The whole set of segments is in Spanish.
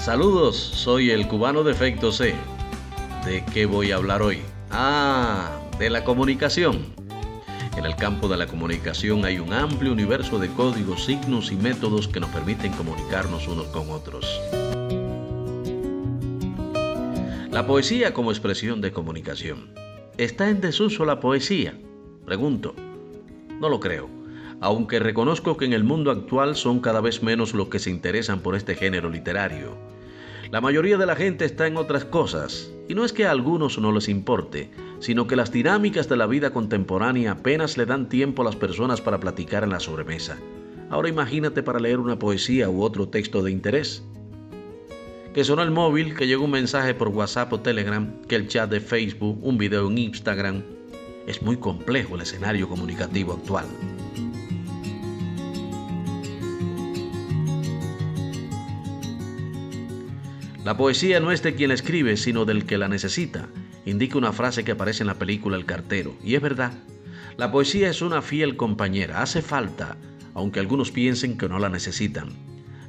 Saludos, soy el cubano de Efecto C. ¿De qué voy a hablar hoy? Ah, de la comunicación. En el campo de la comunicación hay un amplio universo de códigos, signos y métodos que nos permiten comunicarnos unos con otros. La poesía como expresión de comunicación. ¿Está en desuso la poesía? Pregunto. No lo creo, aunque reconozco que en el mundo actual son cada vez menos los que se interesan por este género literario. La mayoría de la gente está en otras cosas, y no es que a algunos no les importe, sino que las dinámicas de la vida contemporánea apenas le dan tiempo a las personas para platicar en la sobremesa. Ahora imagínate para leer una poesía u otro texto de interés. Que sonó el móvil, que llegó un mensaje por WhatsApp o Telegram, que el chat de Facebook, un video en Instagram. Es muy complejo el escenario comunicativo actual. La poesía no es de quien la escribe, sino del que la necesita, indica una frase que aparece en la película El cartero, y es verdad. La poesía es una fiel compañera, hace falta, aunque algunos piensen que no la necesitan.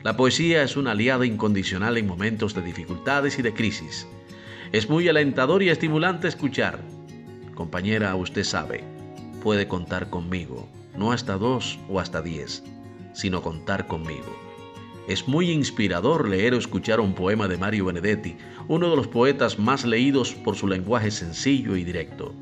La poesía es una aliada incondicional en momentos de dificultades y de crisis. Es muy alentador y estimulante escuchar. Compañera, usted sabe, puede contar conmigo, no hasta dos o hasta diez, sino contar conmigo. Es muy inspirador leer o escuchar un poema de Mario Benedetti, uno de los poetas más leídos por su lenguaje sencillo y directo.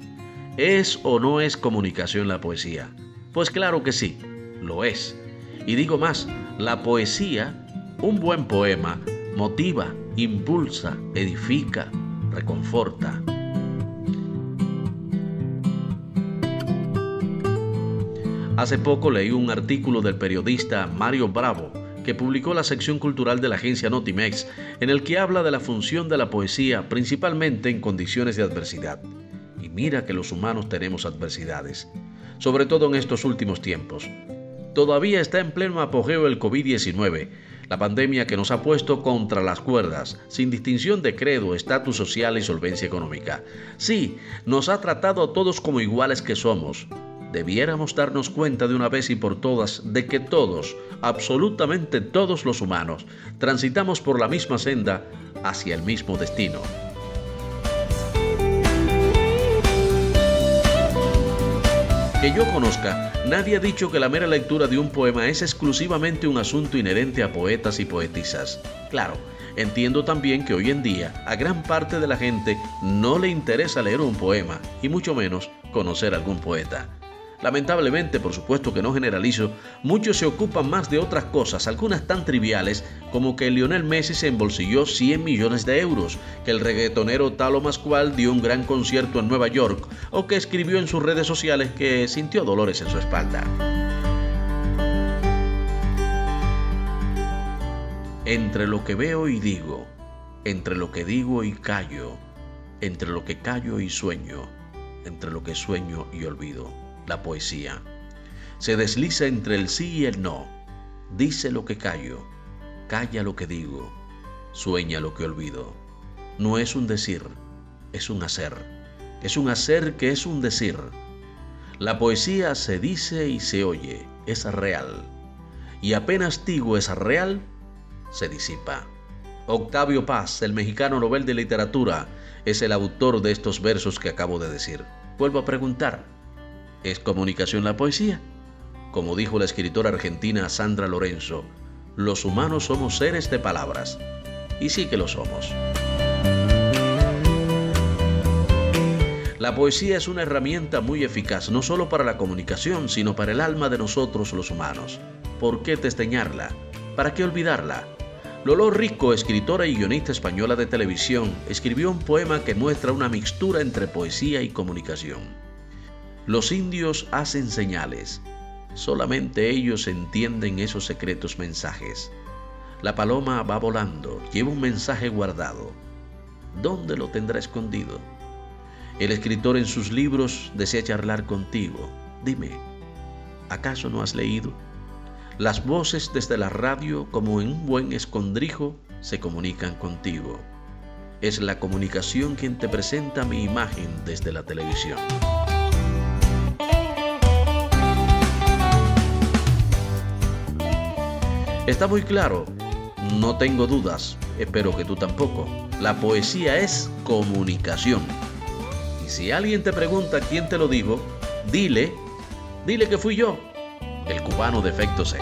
¿Es o no es comunicación la poesía? Pues claro que sí, lo es. Y digo más, la poesía, un buen poema, motiva, impulsa, edifica, reconforta. Hace poco leí un artículo del periodista Mario Bravo que publicó la sección cultural de la agencia Notimex, en el que habla de la función de la poesía principalmente en condiciones de adversidad. Y mira que los humanos tenemos adversidades, sobre todo en estos últimos tiempos. Todavía está en pleno apogeo el COVID-19, la pandemia que nos ha puesto contra las cuerdas, sin distinción de credo, estatus social y solvencia económica. Sí, nos ha tratado a todos como iguales que somos, debiéramos darnos cuenta de una vez y por todas de que todos, absolutamente todos los humanos, transitamos por la misma senda hacia el mismo destino. Que yo conozca, nadie ha dicho que la mera lectura de un poema es exclusivamente un asunto inherente a poetas y poetisas. Claro, entiendo también que hoy en día a gran parte de la gente no le interesa leer un poema, y mucho menos conocer algún poeta. Lamentablemente, por supuesto que no generalizo, muchos se ocupan más de otras cosas, algunas tan triviales como que Lionel Messi se embolsilló 100 millones de euros, que el reggaetonero Talo Mascual dio un gran concierto en Nueva York o que escribió en sus redes sociales que sintió dolores en su espalda. Entre lo que veo y digo, entre lo que digo y callo, entre lo que callo y sueño, entre lo que sueño y olvido la poesía. Se desliza entre el sí y el no. Dice lo que callo, calla lo que digo, sueña lo que olvido. No es un decir, es un hacer. Es un hacer que es un decir. La poesía se dice y se oye, es real. Y apenas digo es real, se disipa. Octavio Paz, el mexicano Nobel de Literatura, es el autor de estos versos que acabo de decir. Vuelvo a preguntar, ¿Es comunicación la poesía? Como dijo la escritora argentina Sandra Lorenzo, los humanos somos seres de palabras. Y sí que lo somos. La poesía es una herramienta muy eficaz, no solo para la comunicación, sino para el alma de nosotros los humanos. ¿Por qué testeñarla? ¿Para qué olvidarla? Lolo Rico, escritora y guionista española de televisión, escribió un poema que muestra una mixtura entre poesía y comunicación. Los indios hacen señales. Solamente ellos entienden esos secretos mensajes. La paloma va volando, lleva un mensaje guardado. ¿Dónde lo tendrá escondido? El escritor en sus libros desea charlar contigo. Dime, ¿acaso no has leído? Las voces desde la radio, como en un buen escondrijo, se comunican contigo. Es la comunicación quien te presenta mi imagen desde la televisión. Está muy claro, No tengo dudas, espero que tú tampoco. La poesía es comunicación. Y si alguien te pregunta quién te lo dijo, dile, dile que fui yo, el cubano de efecto C.